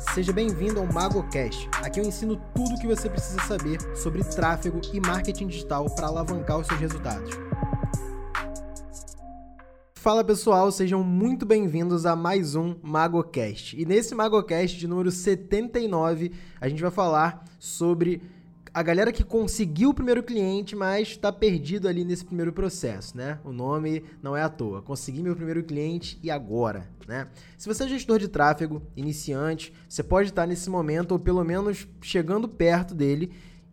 Seja bem-vindo ao MagoCast. Aqui eu ensino tudo o que você precisa saber sobre tráfego e marketing digital para alavancar os seus resultados. Fala pessoal, sejam muito bem-vindos a mais um MagoCast. E nesse MagoCast de número 79, a gente vai falar sobre a galera que conseguiu o primeiro cliente, mas está perdido ali nesse primeiro processo, né? O nome não é à toa. Consegui meu primeiro cliente e agora, né? Se você é gestor de tráfego, iniciante, você pode estar nesse momento ou pelo menos chegando perto dele.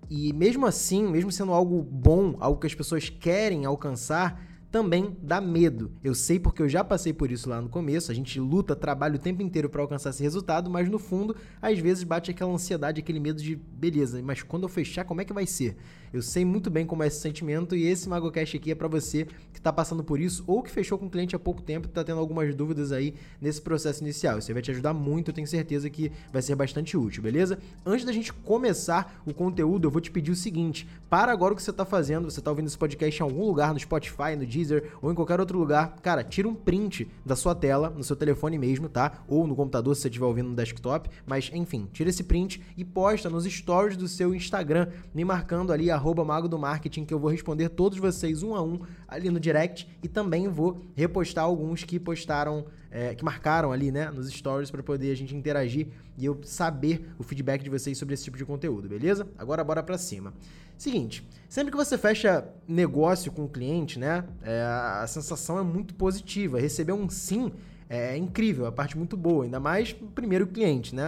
E mesmo assim, mesmo sendo algo bom, algo que as pessoas querem alcançar, também dá medo. Eu sei porque eu já passei por isso lá no começo. A gente luta, trabalha o tempo inteiro para alcançar esse resultado, mas no fundo, às vezes bate aquela ansiedade, aquele medo de beleza, mas quando eu fechar, como é que vai ser? Eu sei muito bem como é esse sentimento e esse MagoCast aqui é para você que está passando por isso ou que fechou com o cliente há pouco tempo e está tendo algumas dúvidas aí nesse processo inicial. Isso vai te ajudar muito, eu tenho certeza que vai ser bastante útil, beleza? Antes da gente começar o conteúdo, eu vou te pedir o seguinte: para agora o que você está fazendo, você está ouvindo esse podcast em algum lugar, no Spotify, no Deezer ou em qualquer outro lugar, cara, tira um print da sua tela, no seu telefone mesmo, tá? Ou no computador se você estiver ouvindo no desktop, mas enfim, tira esse print e posta nos stories do seu Instagram, me marcando ali arroba mago do marketing, que eu vou responder todos vocês um a um ali no direct e também vou repostar alguns que postaram, é, que marcaram ali, né, nos stories para poder a gente interagir e eu saber o feedback de vocês sobre esse tipo de conteúdo, beleza? Agora bora para cima. Seguinte, sempre que você fecha negócio com o cliente, né, é, a sensação é muito positiva. Receber um sim é incrível, a parte muito boa, ainda mais o primeiro cliente, né?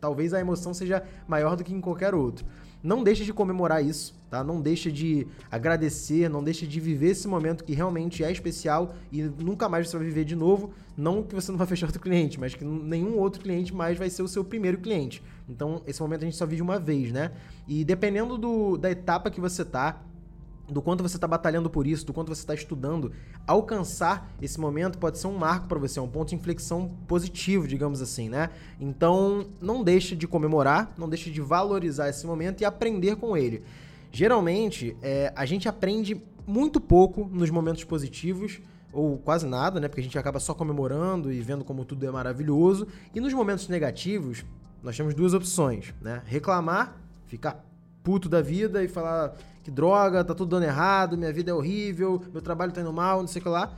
Talvez a emoção seja maior do que em qualquer outro. Não deixe de comemorar isso, tá? Não deixe de agradecer, não deixe de viver esse momento que realmente é especial e nunca mais você vai viver de novo. Não que você não vai fechar outro cliente, mas que nenhum outro cliente mais vai ser o seu primeiro cliente. Então, esse momento a gente só vive uma vez, né? E dependendo do, da etapa que você tá, do quanto você está batalhando por isso, do quanto você está estudando, alcançar esse momento pode ser um marco para você, um ponto de inflexão positivo, digamos assim, né? Então, não deixe de comemorar, não deixe de valorizar esse momento e aprender com ele. Geralmente, é, a gente aprende muito pouco nos momentos positivos, ou quase nada, né? Porque a gente acaba só comemorando e vendo como tudo é maravilhoso. E nos momentos negativos, nós temos duas opções, né? Reclamar, ficar puto da vida e falar que droga, tá tudo dando errado, minha vida é horrível, meu trabalho tá indo mal, não sei o que lá.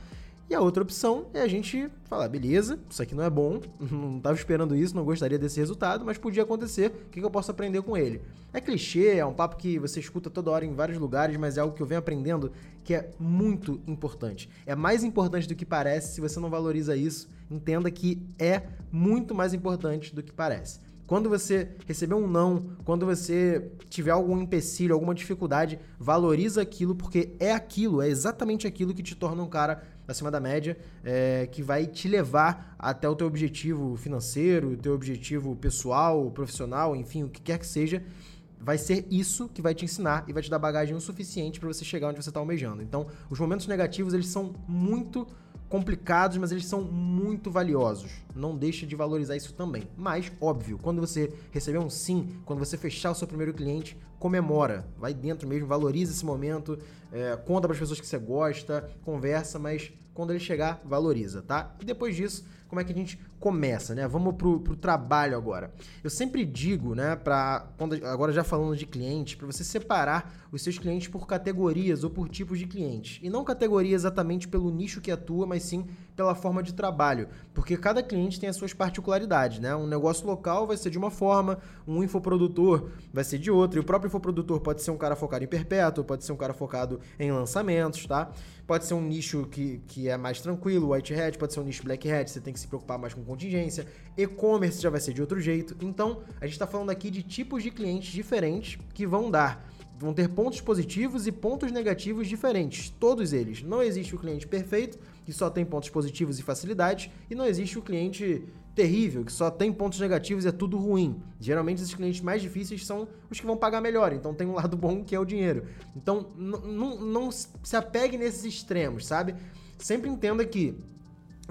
E a outra opção é a gente falar, beleza, isso aqui não é bom, não estava esperando isso, não gostaria desse resultado, mas podia acontecer, o que, que eu posso aprender com ele? É clichê, é um papo que você escuta toda hora em vários lugares, mas é algo que eu venho aprendendo que é muito importante. É mais importante do que parece, se você não valoriza isso, entenda que é muito mais importante do que parece. Quando você receber um não, quando você tiver algum empecilho, alguma dificuldade, valoriza aquilo, porque é aquilo, é exatamente aquilo que te torna um cara acima da média, é, que vai te levar até o teu objetivo financeiro, o teu objetivo pessoal, profissional, enfim, o que quer que seja vai ser isso que vai te ensinar e vai te dar bagagem o suficiente para você chegar onde você está almejando. Então, os momentos negativos, eles são muito complicados, mas eles são muito valiosos. Não deixe de valorizar isso também. Mas, óbvio, quando você receber um sim, quando você fechar o seu primeiro cliente, comemora. Vai dentro mesmo, valoriza esse momento, é, conta para as pessoas que você gosta, conversa, mas quando ele chegar, valoriza, tá? E depois disso, como é que a gente começa, né? Vamos pro, pro trabalho agora. Eu sempre digo, né, para agora já falando de cliente, para você separar os seus clientes por categorias ou por tipos de clientes. E não categoria exatamente pelo nicho que atua, mas sim pela forma de trabalho, porque cada cliente tem as suas particularidades, né? Um negócio local vai ser de uma forma, um infoprodutor vai ser de outra, e o próprio infoprodutor pode ser um cara focado em perpétuo, pode ser um cara focado em lançamentos, tá? Pode ser um nicho que, que é mais tranquilo, white hat, pode ser um nicho black hat, você tem que se preocupar mais com contingência. E-commerce já vai ser de outro jeito. Então, a gente está falando aqui de tipos de clientes diferentes que vão dar vão ter pontos positivos e pontos negativos diferentes, todos eles. Não existe o cliente perfeito, que só tem pontos positivos e facilidades, e não existe o cliente terrível, que só tem pontos negativos e é tudo ruim. Geralmente esses clientes mais difíceis são os que vão pagar melhor, então tem um lado bom que é o dinheiro. Então não se apegue nesses extremos, sabe? Sempre entenda que,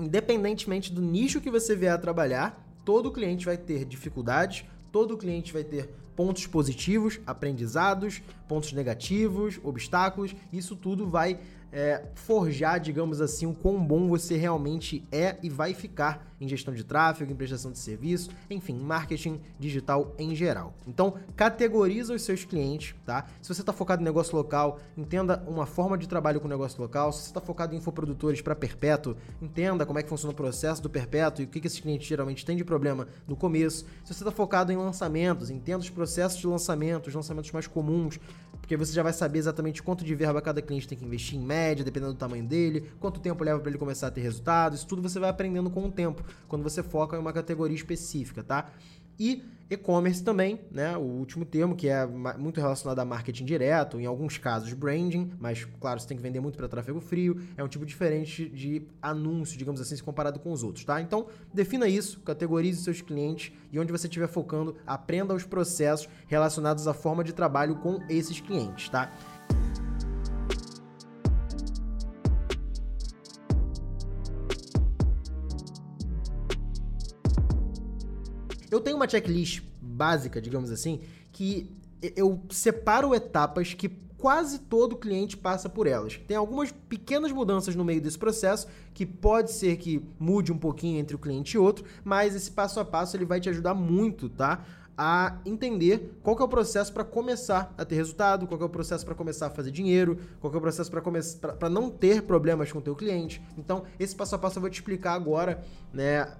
independentemente do nicho que você vier a trabalhar, todo cliente vai ter dificuldades, todo cliente vai ter pontos positivos, aprendizados, pontos negativos, obstáculos, isso tudo vai é, forjar, digamos assim, o quão bom você realmente é e vai ficar em gestão de tráfego, em prestação de serviço, enfim, marketing digital em geral. Então, categoriza os seus clientes, tá? Se você está focado em negócio local, entenda uma forma de trabalho com negócio local. Se você está focado em infoprodutores para perpétuo, entenda como é que funciona o processo do perpétuo e o que, que esses clientes geralmente têm de problema no começo. Se você está focado em lançamentos, entenda os processos de lançamento, os lançamentos mais comuns, porque você já vai saber exatamente quanto de verba cada cliente tem que investir em média, dependendo do tamanho dele, quanto tempo leva para ele começar a ter resultados, isso tudo você vai aprendendo com o tempo, quando você foca em uma categoria específica, tá? E e-commerce também, né? O último termo, que é muito relacionado a marketing direto, em alguns casos branding, mas claro, você tem que vender muito para tráfego frio, é um tipo diferente de anúncio, digamos assim, se comparado com os outros, tá? Então, defina isso, categorize seus clientes e onde você estiver focando, aprenda os processos relacionados à forma de trabalho com esses clientes, tá? Eu tenho uma checklist básica, digamos assim, que eu separo etapas que quase todo cliente passa por elas. Tem algumas pequenas mudanças no meio desse processo que pode ser que mude um pouquinho entre o cliente e outro, mas esse passo a passo ele vai te ajudar muito, tá? A entender qual é o processo para começar a ter resultado, qual é o processo para começar a fazer dinheiro, qual é o processo para não ter problemas com o teu cliente. Então, esse passo a passo eu vou te explicar agora, né?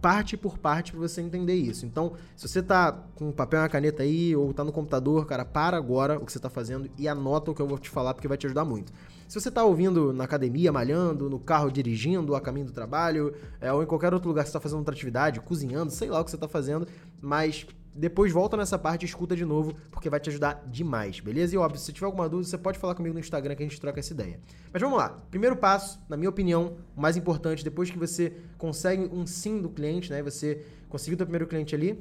Parte por parte para você entender isso. Então, se você tá com papel e uma caneta aí ou tá no computador, cara, para agora o que você tá fazendo e anota o que eu vou te falar porque vai te ajudar muito. Se você tá ouvindo na academia, malhando, no carro dirigindo, a caminho do trabalho, é, ou em qualquer outro lugar que você tá fazendo outra atividade, cozinhando, sei lá o que você tá fazendo, mas depois volta nessa parte e escuta de novo, porque vai te ajudar demais, beleza? E óbvio, se tiver alguma dúvida, você pode falar comigo no Instagram que a gente troca essa ideia. Mas vamos lá. Primeiro passo, na minha opinião, o mais importante, depois que você consegue um sim do cliente, né? Você conseguiu o primeiro cliente ali,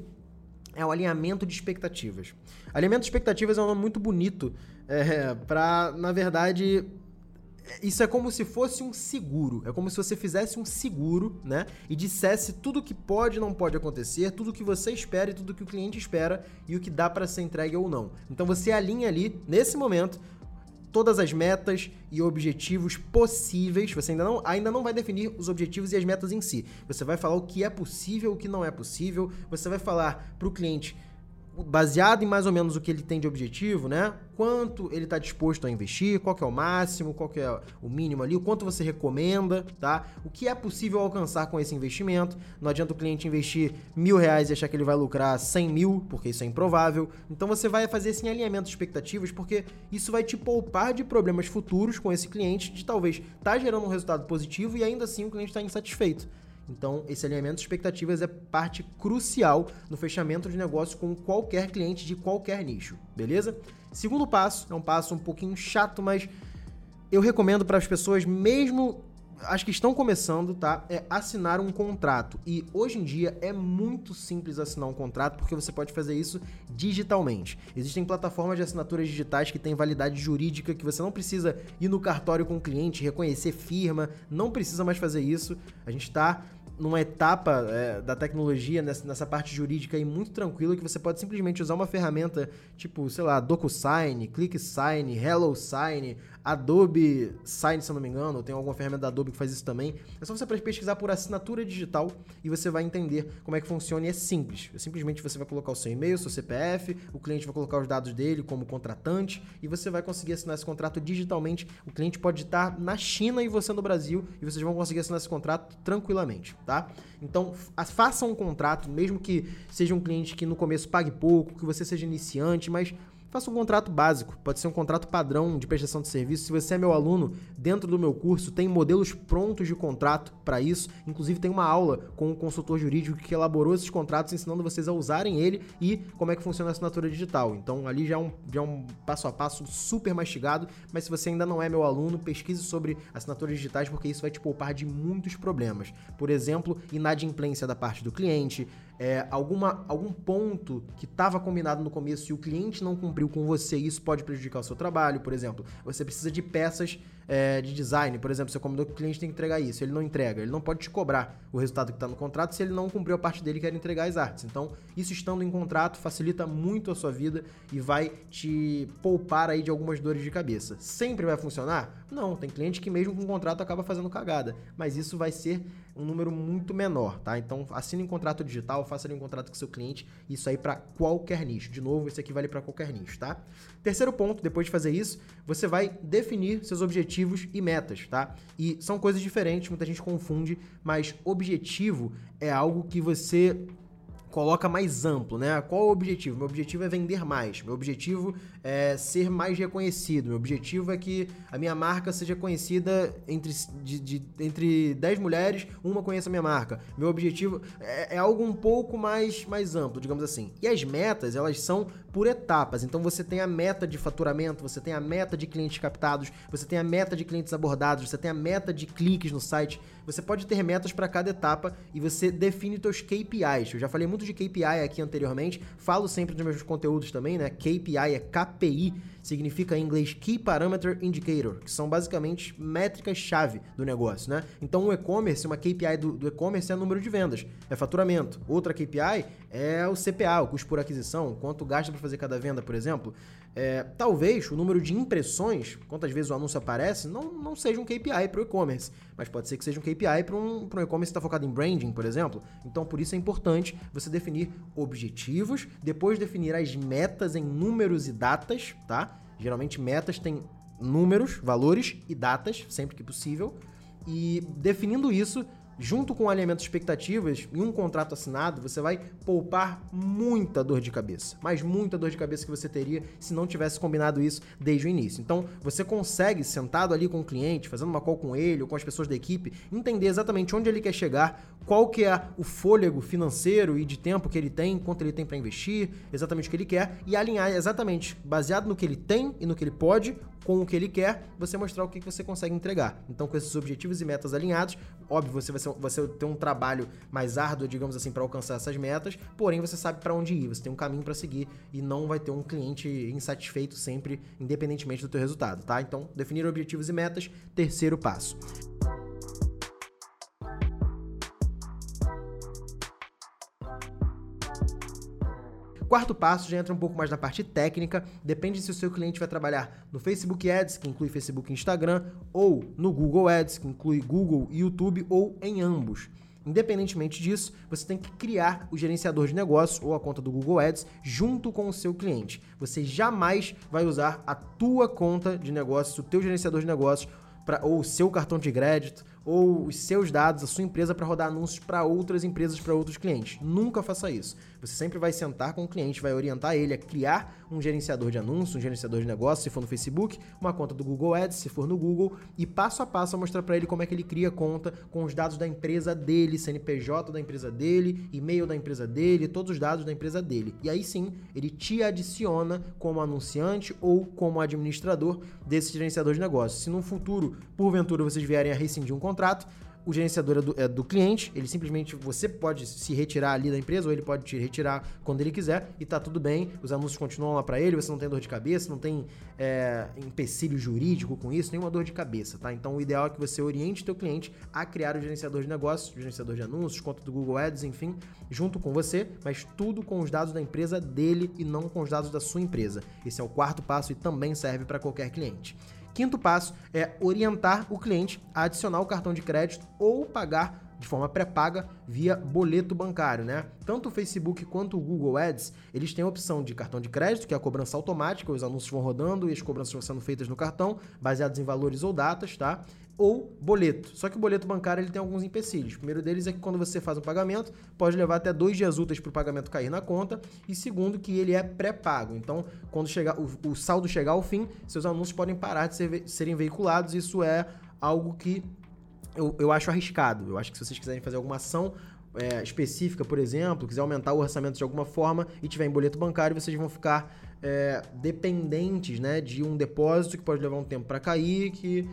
é o alinhamento de expectativas. Alinhamento de expectativas é um nome muito bonito é, para, na verdade, isso é como se fosse um seguro. É como se você fizesse um seguro, né? E dissesse tudo o que pode e não pode acontecer, tudo o que você espera e tudo que o cliente espera e o que dá para ser entregue ou não. Então você alinha ali, nesse momento, todas as metas e objetivos possíveis. Você ainda não, ainda não vai definir os objetivos e as metas em si. Você vai falar o que é possível, o que não é possível. Você vai falar para o cliente baseado em mais ou menos o que ele tem de objetivo, né? Quanto ele está disposto a investir, qual é o máximo, qual é o mínimo ali, o quanto você recomenda, tá? O que é possível alcançar com esse investimento. Não adianta o cliente investir mil reais e achar que ele vai lucrar 100 mil, porque isso é improvável. Então você vai fazer esse alinhamento de expectativas, porque isso vai te poupar de problemas futuros com esse cliente, de talvez estar tá gerando um resultado positivo e ainda assim o cliente está insatisfeito. Então, esse alinhamento de expectativas é parte crucial no fechamento de negócio com qualquer cliente de qualquer nicho, beleza? Segundo passo, é um passo um pouquinho chato, mas eu recomendo para as pessoas, mesmo as que estão começando, tá? É assinar um contrato. E hoje em dia é muito simples assinar um contrato porque você pode fazer isso digitalmente. Existem plataformas de assinaturas digitais que têm validade jurídica que você não precisa ir no cartório com o cliente, reconhecer firma, não precisa mais fazer isso. A gente está numa etapa é, da tecnologia, nessa, nessa, parte jurídica aí muito tranquila, que você pode simplesmente usar uma ferramenta tipo, sei lá, DocuSign, ClickSign, HelloSign, Adobe Sign, se eu não me engano, tem alguma ferramenta da Adobe que faz isso também. É só você pesquisar por assinatura digital e você vai entender como é que funciona e é simples. É simplesmente você vai colocar o seu e-mail, seu CPF, o cliente vai colocar os dados dele como contratante e você vai conseguir assinar esse contrato digitalmente. O cliente pode estar na China e você no Brasil e vocês vão conseguir assinar esse contrato tranquilamente, tá? Então, faça um contrato, mesmo que seja um cliente que no começo pague pouco, que você seja iniciante, mas Faça um contrato básico, pode ser um contrato padrão de prestação de serviço. Se você é meu aluno, dentro do meu curso tem modelos prontos de contrato para isso. Inclusive tem uma aula com um consultor jurídico que elaborou esses contratos ensinando vocês a usarem ele e como é que funciona a assinatura digital. Então ali já é um, já é um passo a passo super mastigado, mas se você ainda não é meu aluno, pesquise sobre assinaturas digitais porque isso vai te poupar de muitos problemas. Por exemplo, inadimplência da parte do cliente, é, alguma, algum ponto que estava combinado no começo e o cliente não cumpriu com você, isso pode prejudicar o seu trabalho. Por exemplo, você precisa de peças é, de design, por exemplo, você combinou que o cliente tem que entregar isso, ele não entrega, ele não pode te cobrar o resultado que está no contrato se ele não cumpriu a parte dele que era entregar as artes. Então, isso estando em contrato facilita muito a sua vida e vai te poupar aí de algumas dores de cabeça. Sempre vai funcionar? Não, tem cliente que mesmo com o contrato acaba fazendo cagada, mas isso vai ser um número muito menor, tá? Então, assine um contrato digital, faça um contrato com seu cliente, isso aí para qualquer nicho. De novo, esse aqui vale para qualquer nicho, tá? Terceiro ponto, depois de fazer isso, você vai definir seus objetivos e metas, tá? E são coisas diferentes, muita gente confunde, mas objetivo é algo que você coloca mais amplo, né? Qual o objetivo? Meu objetivo é vender mais. Meu objetivo é ser mais reconhecido. Meu objetivo é que a minha marca seja conhecida entre, de, de, entre 10 mulheres, uma conheça a minha marca. Meu objetivo é, é, algo um pouco mais, mais amplo, digamos assim. E as metas, elas são por etapas. Então você tem a meta de faturamento, você tem a meta de clientes captados, você tem a meta de clientes abordados, você tem a meta de cliques no site. Você pode ter metas para cada etapa e você define seus KPIs. Eu já falei muito de KPI aqui anteriormente, falo sempre nos meus conteúdos também, né? KPI é KPI, significa em inglês Key Parameter Indicator, que são basicamente métricas-chave do negócio, né? Então, o e-commerce, uma KPI do, do e-commerce é número de vendas, é faturamento. Outra KPI é o CPA, o custo por aquisição, quanto gasta para fazer cada venda, por exemplo. É, talvez o número de impressões, quantas vezes o anúncio aparece, não, não seja um KPI para o e-commerce, mas pode ser que seja um KPI para um, um e-commerce que está focado em branding, por exemplo. Então, por isso é importante você definir objetivos, depois definir as metas em números e datas, tá? Geralmente metas têm números, valores e datas, sempre que possível. E definindo isso, junto com o alinhamento de expectativas e um contrato assinado, você vai poupar muita dor de cabeça. Mas muita dor de cabeça que você teria se não tivesse combinado isso desde o início. Então, você consegue, sentado ali com o cliente, fazendo uma call com ele ou com as pessoas da equipe, entender exatamente onde ele quer chegar, qual que é o fôlego financeiro e de tempo que ele tem, quanto ele tem para investir, exatamente o que ele quer, e alinhar exatamente, baseado no que ele tem e no que ele pode, com o que ele quer, você mostrar o que você consegue entregar. Então, com esses objetivos e metas alinhados, óbvio, você vai, ser, você ter um trabalho mais árduo, digamos assim, para alcançar essas metas, porém você sabe para onde ir, você tem um caminho para seguir e não vai ter um cliente insatisfeito sempre, independentemente do teu resultado, tá? Então, definir objetivos e metas, terceiro passo. Quarto passo já entra um pouco mais na parte técnica, depende se o seu cliente vai trabalhar no Facebook Ads, que inclui Facebook e Instagram, ou no Google Ads, que inclui Google e YouTube, ou em ambos. Independentemente disso, você tem que criar o gerenciador de negócio ou a conta do Google Ads junto com o seu cliente. Você jamais vai usar a tua conta de negócios, o teu gerenciador de negócios, pra, ou o seu cartão de crédito, ou os seus dados, a sua empresa para rodar anúncios para outras empresas, para outros clientes. Nunca faça isso. Você sempre vai sentar com o cliente, vai orientar ele a criar um gerenciador de anúncios, um gerenciador de negócios, se for no Facebook, uma conta do Google Ads, se for no Google, e passo a passo mostrar para ele como é que ele cria conta com os dados da empresa dele, CNPJ da empresa dele, e-mail da empresa dele, todos os dados da empresa dele. E aí sim, ele te adiciona como anunciante ou como administrador desse gerenciador de negócios. Se no futuro, porventura, vocês vierem a rescindir um contrato, contrato, o gerenciador é do, é do, cliente, ele simplesmente, você pode se retirar ali da empresa, ou ele pode te retirar quando ele quiser, e tá tudo bem, os anúncios continuam lá para ele, você não tem dor de cabeça, não tem é, empecilho jurídico com isso, nenhuma dor de cabeça, tá? Então o ideal é que você oriente teu cliente a criar o gerenciador de negócios, o gerenciador de anúncios, conta do Google Ads, enfim, junto com você, mas tudo com os dados da empresa dele e não com os dados da sua empresa. Esse é o quarto passo e também serve para qualquer cliente. Quinto passo é orientar o cliente a adicionar o cartão de crédito ou pagar de forma pré-paga via boleto bancário, né? Tanto o Facebook quanto o Google Ads, eles têm a opção de cartão de crédito, que é a cobrança automática, os anúncios vão rodando e as cobranças vão sendo feitas no cartão, baseados em valores ou datas, tá? Ou boleto. Só que o boleto bancário ele tem alguns empecilhos. O primeiro deles é que quando você faz um pagamento, pode levar até dois dias úteis para o pagamento cair na conta. E segundo, que ele é pré-pago. Então, quando chegar o, o, saldo chegar ao fim, seus anúncios podem parar de ser, serem veiculados. Isso é algo que eu, eu acho arriscado. Eu acho que se vocês quiserem fazer alguma ação é, específica, por exemplo, quiser aumentar o orçamento de alguma forma e tiver em boleto bancário, vocês vão ficar é, dependentes né, de um depósito que pode levar um tempo para cair, que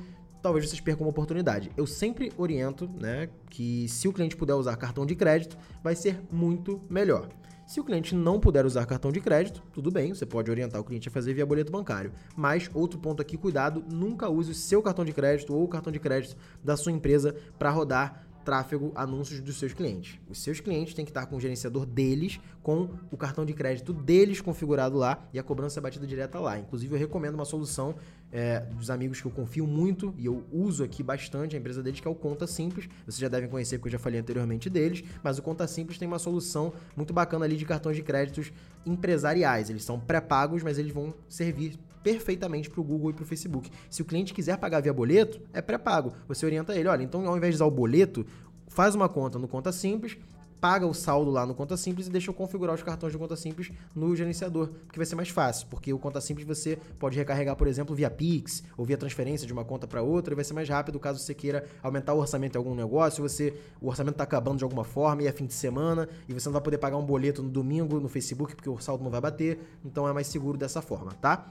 talvez vocês percam uma oportunidade. Eu sempre oriento, né, que se o cliente puder usar cartão de crédito, vai ser muito melhor. Se o cliente não puder usar cartão de crédito, tudo bem, você pode orientar o cliente a fazer via boleto bancário. Mas outro ponto aqui, cuidado, nunca use o seu cartão de crédito ou o cartão de crédito da sua empresa para rodar tráfego, anúncios dos seus clientes. Os seus clientes têm que estar com o gerenciador deles, com o cartão de crédito deles configurado lá e a cobrança é batida direta lá. Inclusive, eu recomendo uma solução é, dos amigos que eu confio muito e eu uso aqui bastante a empresa deles, que é o Conta Simples. Vocês já devem conhecer porque eu já falei anteriormente deles, mas o Conta Simples tem uma solução muito bacana ali de cartões de créditos empresariais. Eles são pré-pagos, mas eles vão servir perfeitamente para o Google e para o Facebook. Se o cliente quiser pagar via boleto, é pré-pago. Você orienta ele, olha, então ao invés de usar o boleto, faz uma conta no Conta Simples, paga o saldo lá no Conta Simples e deixa eu configurar os cartões de Conta Simples no gerenciador, porque vai ser mais fácil, porque o Conta Simples você pode recarregar, por exemplo, via Pix ou via transferência de uma conta para outra e vai ser mais rápido caso você queira aumentar o orçamento em algum negócio, você o orçamento está acabando de alguma forma e é fim de semana e você não vai poder pagar um boleto no domingo no Facebook porque o saldo não vai bater, então é mais seguro dessa forma, tá?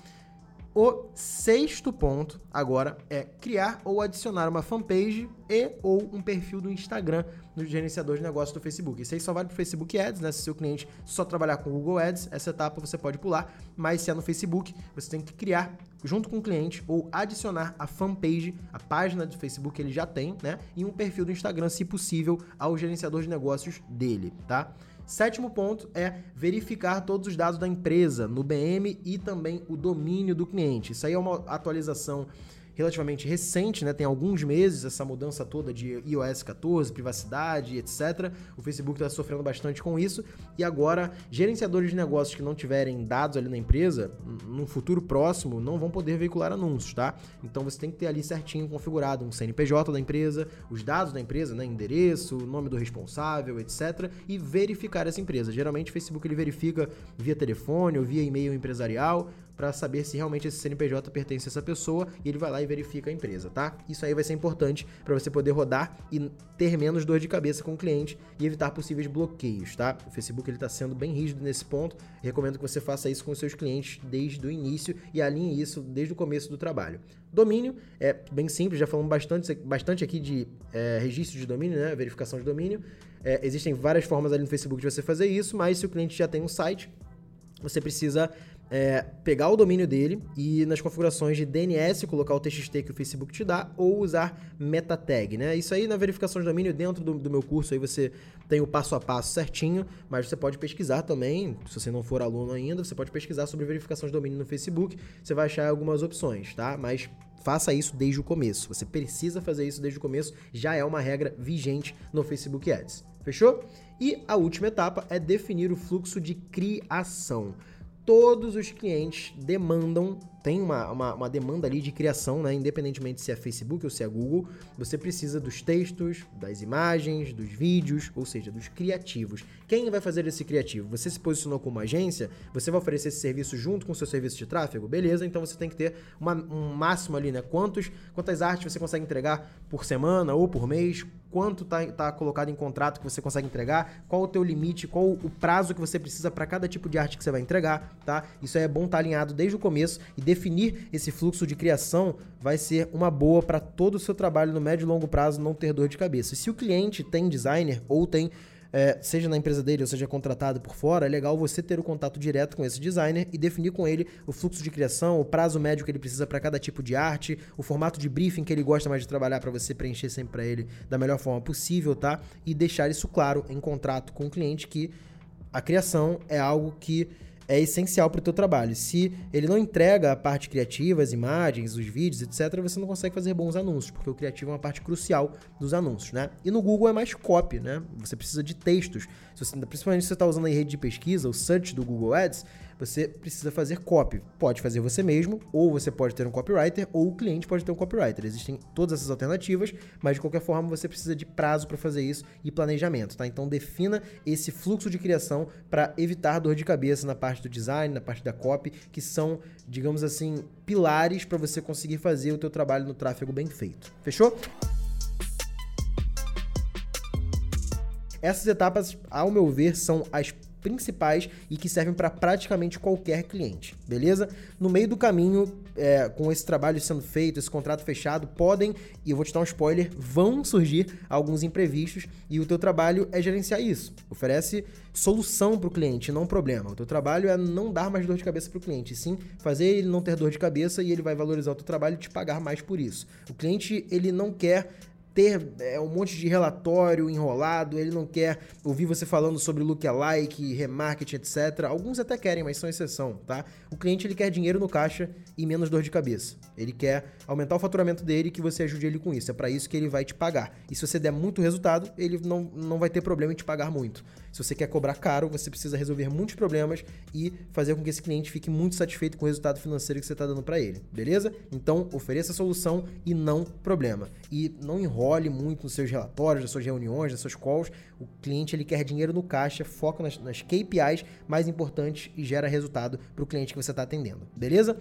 O sexto ponto agora é criar ou adicionar uma fanpage e ou um perfil do Instagram no gerenciador de negócios do Facebook. Isso aí só vale para o Facebook Ads, né? Se seu cliente só trabalhar com Google Ads, essa etapa você pode pular, mas se é no Facebook, você tem que criar junto com o cliente ou adicionar a fanpage, a página do Facebook que ele já tem, né? E um perfil do Instagram, se possível, ao gerenciador de negócios dele, tá? Sétimo ponto é verificar todos os dados da empresa no BM e também o domínio do cliente. Isso aí é uma atualização relativamente recente, né? Tem alguns meses essa mudança toda de iOS 14, privacidade, etc. O Facebook está sofrendo bastante com isso e agora gerenciadores de negócios que não tiverem dados ali na empresa, no futuro próximo, não vão poder veicular anúncios, tá? Então você tem que ter ali certinho configurado um CNPJ da empresa, os dados da empresa, né? Endereço, nome do responsável, etc. E verificar essa empresa. Geralmente o Facebook ele verifica via telefone ou via e-mail empresarial para saber se realmente esse CNPJ pertence a essa pessoa e ele vai lá e verifica a empresa, tá? Isso aí vai ser importante para você poder rodar e ter menos dor de cabeça com o cliente e evitar possíveis bloqueios, tá? O Facebook ele está sendo bem rígido nesse ponto. Recomendo que você faça isso com seus clientes desde o início e alinhe isso desde o começo do trabalho. Domínio é bem simples, já falamos bastante, bastante aqui de é, registro de domínio, né? Verificação de domínio. É, existem várias formas ali no Facebook de você fazer isso, mas se o cliente já tem um site, você precisa é, pegar o domínio dele e nas configurações de DNS colocar o TXT que o Facebook te dá ou usar meta tag, né? Isso aí na verificação de domínio dentro do, do, meu curso aí você tem o passo a passo certinho, mas você pode pesquisar também, se você não for aluno ainda, você pode pesquisar sobre verificação de domínio no Facebook, você vai achar algumas opções, tá? Mas faça isso desde o começo. Você precisa fazer isso desde o começo, já é uma regra vigente no Facebook Ads. Fechou? E a última etapa é definir o fluxo de criação todos os clientes demandam, tem uma, uma, uma, demanda ali de criação, né? Independentemente se é Facebook ou se é Google, você precisa dos textos, das imagens, dos vídeos, ou seja, dos criativos. Quem vai fazer esse criativo? Você se posicionou como agência, você vai oferecer esse serviço junto com o seu serviço de tráfego? Beleza, então você tem que ter uma, um máximo ali, né? Quantos, quantas artes você consegue entregar por semana ou por mês? quanto está tá colocado em contrato que você consegue entregar, qual o teu limite, qual o prazo que você precisa para cada tipo de arte que você vai entregar, tá? Isso é bom estar tá alinhado desde o começo e definir esse fluxo de criação vai ser uma boa para todo o seu trabalho no médio e longo prazo não ter dor de cabeça. Se o cliente tem designer ou tem é, seja na empresa dele ou seja contratado por fora, é legal você ter o contato direto com esse designer e definir com ele o fluxo de criação, o prazo médio que ele precisa para cada tipo de arte, o formato de briefing que ele gosta mais de trabalhar para você preencher sempre para ele da melhor forma possível, tá? E deixar isso claro em contrato com o cliente que a criação é algo que é essencial para o teu trabalho. Se ele não entrega a parte criativa, as imagens, os vídeos, etc., você não consegue fazer bons anúncios, porque o criativo é uma parte crucial dos anúncios, né? E no Google é mais copy, né? Você precisa de textos. Se você, principalmente se você está usando a rede de pesquisa, o search do Google Ads, você precisa fazer copy. Pode fazer você mesmo, ou você pode ter um copywriter, ou o cliente pode ter um copywriter. Existem todas essas alternativas, mas de qualquer forma você precisa de prazo para fazer isso e planejamento, tá? Então defina esse fluxo de criação para evitar dor de cabeça na parte do design, na parte da copy, que são, digamos assim, pilares para você conseguir fazer o teu trabalho no tráfego bem feito. Fechou? Essas etapas, ao meu ver, são as principais e que servem para praticamente qualquer cliente, beleza? No meio do caminho, é, com esse trabalho sendo feito, esse contrato fechado, podem, e eu vou te dar um spoiler, vão surgir alguns imprevistos e o teu trabalho é gerenciar isso. Oferece solução para o cliente, não problema. O teu trabalho é não dar mais dor de cabeça para o cliente, sim fazer ele não ter dor de cabeça e ele vai valorizar o teu trabalho e te pagar mais por isso. O cliente, ele não quer ter é, um monte de relatório enrolado, ele não quer ouvir você falando sobre lookalike, remarketing, etc. Alguns até querem, mas são exceção, tá? O cliente ele quer dinheiro no caixa e menos dor de cabeça. Ele quer aumentar o faturamento dele e que você ajude ele com isso. É para isso que ele vai te pagar. E se você der muito resultado, ele não, não vai ter problema em te pagar muito. Se você quer cobrar caro, você precisa resolver muitos problemas e fazer com que esse cliente fique muito satisfeito com o resultado financeiro que você está dando para ele, beleza? Então, ofereça a solução e não problema. E não enrole muito nos seus relatórios, nas suas reuniões, nas suas calls. O cliente ele quer dinheiro no caixa, foca nas, nas KPIs mais importantes e gera resultado para o cliente que você está atendendo, beleza?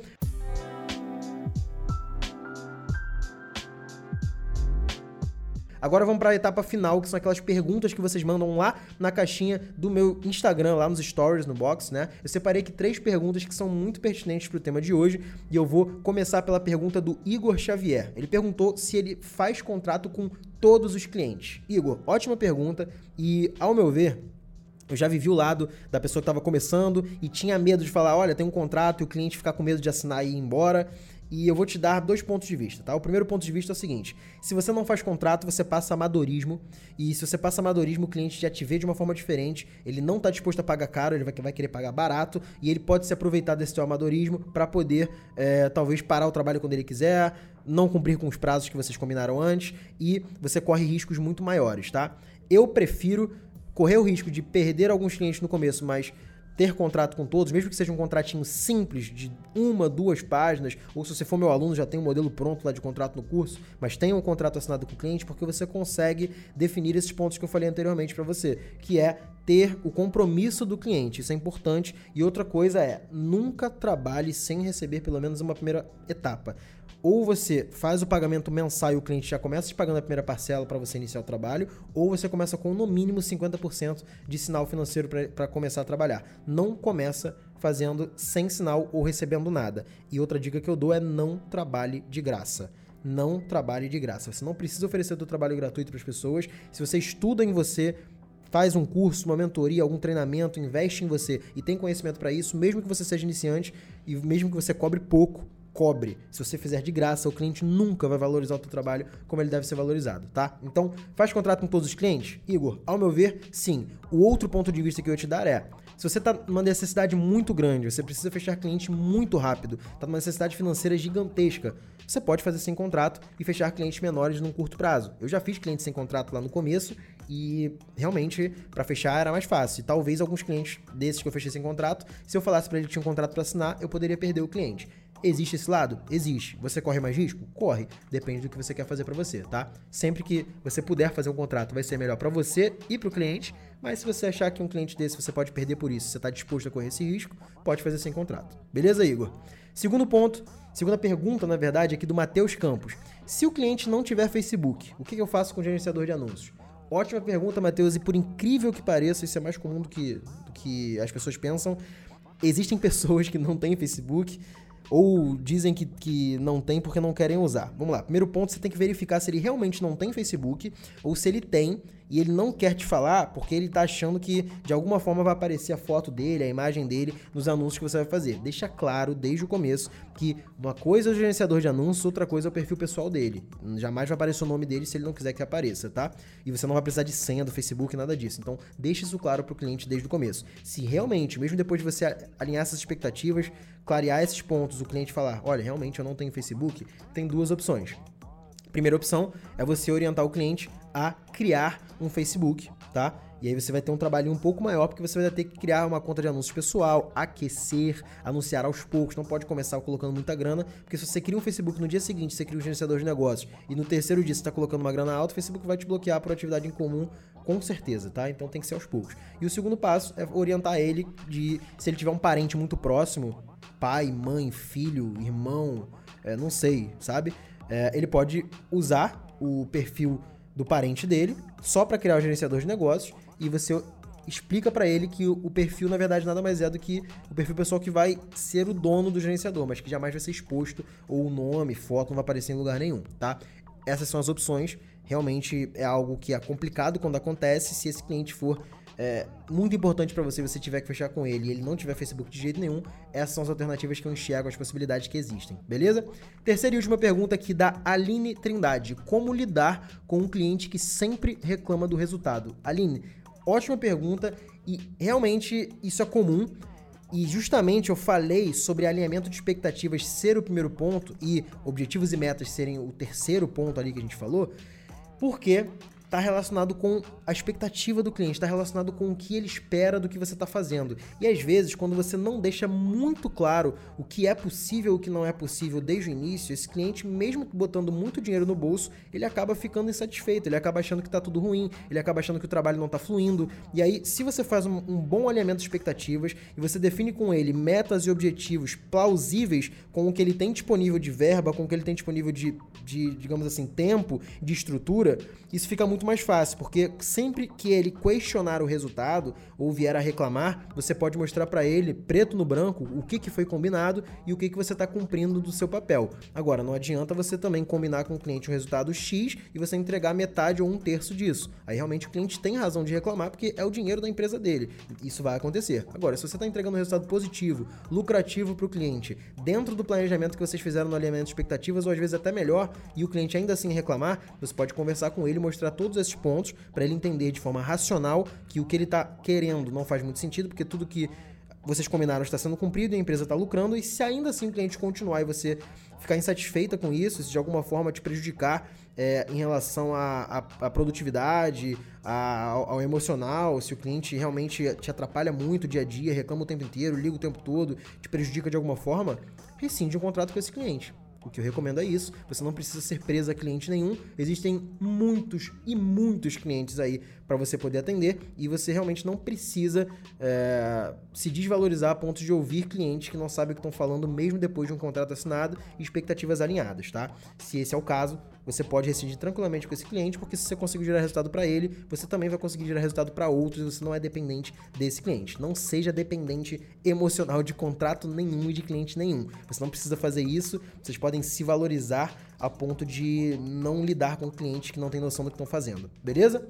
Agora vamos para a etapa final, que são aquelas perguntas que vocês mandam lá na caixinha do meu Instagram, lá nos stories, no box, né? Eu separei aqui três perguntas que são muito pertinentes para o tema de hoje e eu vou começar pela pergunta do Igor Xavier. Ele perguntou se ele faz contrato com todos os clientes. Igor, ótima pergunta e, ao meu ver, eu já vivi o lado da pessoa que estava começando e tinha medo de falar, olha, tem um contrato e o cliente ficar com medo de assinar e ir embora. E eu vou te dar dois pontos de vista, tá? O primeiro ponto de vista é o seguinte: se você não faz contrato, você passa amadorismo. E se você passa amadorismo, o cliente já te vê de uma forma diferente. Ele não está disposto a pagar caro, ele vai, vai querer pagar barato. E ele pode se aproveitar desse teu amadorismo para poder, é, talvez, parar o trabalho quando ele quiser, não cumprir com os prazos que vocês combinaram antes. E você corre riscos muito maiores, tá? Eu prefiro correr o risco de perder alguns clientes no começo, mas ter contrato com todos, mesmo que seja um contratinho simples de uma, duas páginas, ou se você for meu aluno já tem um modelo pronto lá de contrato no curso, mas tenha um contrato assinado com o cliente, porque você consegue definir esses pontos que eu falei anteriormente para você, que é ter o compromisso do cliente, isso é importante. E outra coisa é, nunca trabalhe sem receber pelo menos uma primeira etapa ou você faz o pagamento mensal e o cliente já começa te pagando a primeira parcela para você iniciar o trabalho, ou você começa com no mínimo 50% de sinal financeiro para começar a trabalhar. Não começa fazendo sem sinal ou recebendo nada. E outra dica que eu dou é não trabalhe de graça. Não trabalhe de graça. Você não precisa oferecer seu trabalho gratuito para as pessoas. Se você estuda em você, faz um curso, uma mentoria, algum treinamento, investe em você e tem conhecimento para isso, mesmo que você seja iniciante e mesmo que você cobre pouco, cobre. Se você fizer de graça, o cliente nunca vai valorizar o teu trabalho como ele deve ser valorizado, tá? Então, faz contrato com todos os clientes? Igor, ao meu ver, sim. O outro ponto de vista que eu ia te dar é, se você está numa necessidade muito grande, você precisa fechar cliente muito rápido, está numa necessidade financeira gigantesca, você pode fazer sem contrato e fechar clientes menores num curto prazo. Eu já fiz clientes sem contrato lá no começo e realmente para fechar era mais fácil. Talvez alguns clientes desses que eu fechei sem contrato, se eu falasse para ele que tinha um contrato para assinar, eu poderia perder o cliente. Existe esse lado? Existe. Você corre mais risco? Corre. Depende do que você quer fazer para você, tá? Sempre que você puder fazer um contrato, vai ser melhor para você e para o cliente. Mas se você achar que um cliente desse você pode perder por isso, você está disposto a correr esse risco, pode fazer sem contrato. Beleza, Igor? Segundo ponto, segunda pergunta, na verdade, aqui do Matheus Campos. Se o cliente não tiver Facebook, o que eu faço com o gerenciador de anúncios? Ótima pergunta, Matheus, e por incrível que pareça, isso é mais comum do que, do que as pessoas pensam. Existem pessoas que não têm Facebook, ou dizem que, que não tem porque não querem usar. Vamos lá. Primeiro ponto, você tem que verificar se ele realmente não tem Facebook ou se ele tem e ele não quer te falar porque ele tá achando que de alguma forma vai aparecer a foto dele, a imagem dele nos anúncios que você vai fazer. Deixa claro desde o começo que uma coisa é o gerenciador de anúncios, outra coisa é o perfil pessoal dele. Jamais vai aparecer o nome dele se ele não quiser que apareça, tá? E você não vai precisar de senha do Facebook, nada disso. Então, deixe isso claro pro cliente desde o começo. Se realmente, mesmo depois de você alinhar essas expectativas, clarear esses pontos, o cliente falar: olha, realmente eu não tenho Facebook, tem duas opções. Primeira opção é você orientar o cliente a criar um Facebook, tá? E aí você vai ter um trabalho um pouco maior, porque você vai ter que criar uma conta de anúncios pessoal, aquecer, anunciar aos poucos, não pode começar colocando muita grana, porque se você cria um Facebook no dia seguinte, você cria um gerenciador de negócios, e no terceiro dia você está colocando uma grana alta, o Facebook vai te bloquear por atividade em comum, com certeza, tá? Então tem que ser aos poucos. E o segundo passo é orientar ele de, se ele tiver um parente muito próximo, pai, mãe, filho, irmão, é, não sei, sabe? É, ele pode usar o perfil do parente dele, só para criar o gerenciador de negócios, e você explica para ele que o, perfil, na verdade, nada mais é do que o perfil pessoal que vai ser o dono do gerenciador, mas que jamais vai ser exposto, ou o nome, foto, não vai aparecer em lugar nenhum, tá? Essas são as opções. Realmente é algo que é complicado quando acontece. Se esse cliente for é, muito importante para você, você tiver que fechar com ele e ele não tiver Facebook de jeito nenhum, essas são as alternativas que eu enxergo, as possibilidades que existem, beleza? Terceira e última pergunta aqui da Aline Trindade: Como lidar com um cliente que sempre reclama do resultado? Aline, ótima pergunta e realmente isso é comum. E justamente eu falei sobre alinhamento de expectativas ser o primeiro ponto e objetivos e metas serem o terceiro ponto ali que a gente falou, porque está relacionado com a expectativa do cliente, está relacionado com o que ele espera do que você está fazendo. E às vezes, quando você não deixa muito claro o que é possível e o que não é possível desde o início, esse cliente, mesmo botando muito dinheiro no bolso, ele acaba ficando insatisfeito, ele acaba achando que está tudo ruim, ele acaba achando que o trabalho não está fluindo. E aí, se você faz um, um bom alinhamento de expectativas e você define com ele metas e objetivos plausíveis com o que ele tem disponível de verba, com o que ele tem disponível de, de digamos assim, tempo, de estrutura, isso fica muito muito mais fácil, porque sempre que ele questionar o resultado ou vier a reclamar, você pode mostrar para ele, preto no branco, o que, que foi combinado e o que, que você está cumprindo do seu papel. Agora, não adianta você também combinar com o cliente o resultado X e você entregar metade ou um terço disso. Aí realmente o cliente tem razão de reclamar porque é o dinheiro da empresa dele. Isso vai acontecer. Agora, se você está entregando um resultado positivo, lucrativo para o cliente, dentro do planejamento que vocês fizeram no alinhamento de expectativas, ou às vezes até melhor, e o cliente ainda assim reclamar, você pode conversar com ele e mostrar todo todos esses pontos para ele entender de forma racional que o que ele está querendo não faz muito sentido, porque tudo que vocês combinaram está sendo cumprido e a empresa está lucrando, e se ainda assim o cliente continuar e você ficar insatisfeita com isso, se de alguma forma te prejudicar é, em relação à produtividade, a, ao, ao, emocional, se o cliente realmente te atrapalha muito dia a dia, reclama o tempo inteiro, liga o tempo todo, te prejudica de alguma forma, rescinde um contrato com esse cliente. O que eu recomendo é isso. Você não precisa ser preso a cliente nenhum. Existem muitos e muitos clientes aí para você poder atender e você realmente não precisa é, se desvalorizar a ponto de ouvir clientes que não sabem o que estão falando mesmo depois de um contrato assinado e expectativas alinhadas, tá? Se esse é o caso, você pode rescindir tranquilamente com esse cliente, porque se você conseguir gerar resultado para ele, você também vai conseguir gerar resultado para outros, você não é dependente desse cliente. Não seja dependente emocional de contrato nenhum e de cliente nenhum. Você não precisa fazer isso, vocês podem se valorizar a ponto de não lidar com clientes que não têm noção do que estão fazendo, beleza?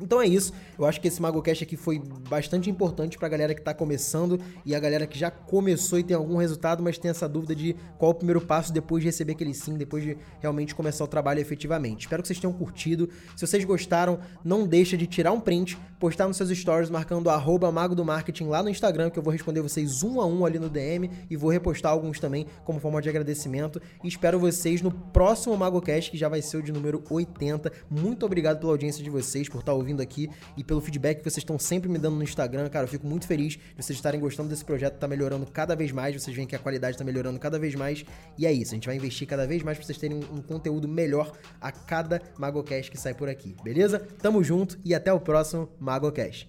Então é isso. Eu acho que esse MagoCast aqui foi bastante importante pra galera que tá começando e a galera que já começou e tem algum resultado, mas tem essa dúvida de qual o primeiro passo depois de receber aquele sim, depois de realmente começar o trabalho efetivamente. Espero que vocês tenham curtido. Se vocês gostaram, não deixa de tirar um print, postar nos seus stories marcando arroba Mago do Marketing lá no Instagram, que eu vou responder vocês um a um ali no DM e vou repostar alguns também como forma de agradecimento. E espero vocês no próximo MagoCast, que já vai ser o de número 80. Muito obrigado pela audiência de vocês, por estar ouvindo ouvindo aqui e pelo feedback que vocês estão sempre me dando no Instagram. Cara, eu fico muito feliz de vocês estarem gostando desse projeto, tá melhorando cada vez mais. Vocês veem que a qualidade tá melhorando cada vez mais. E é isso, a gente vai investir cada vez mais pra vocês terem um, conteúdo melhor a cada MagoCast que sai por aqui, beleza? Tamo junto e até o próximo MagoCast.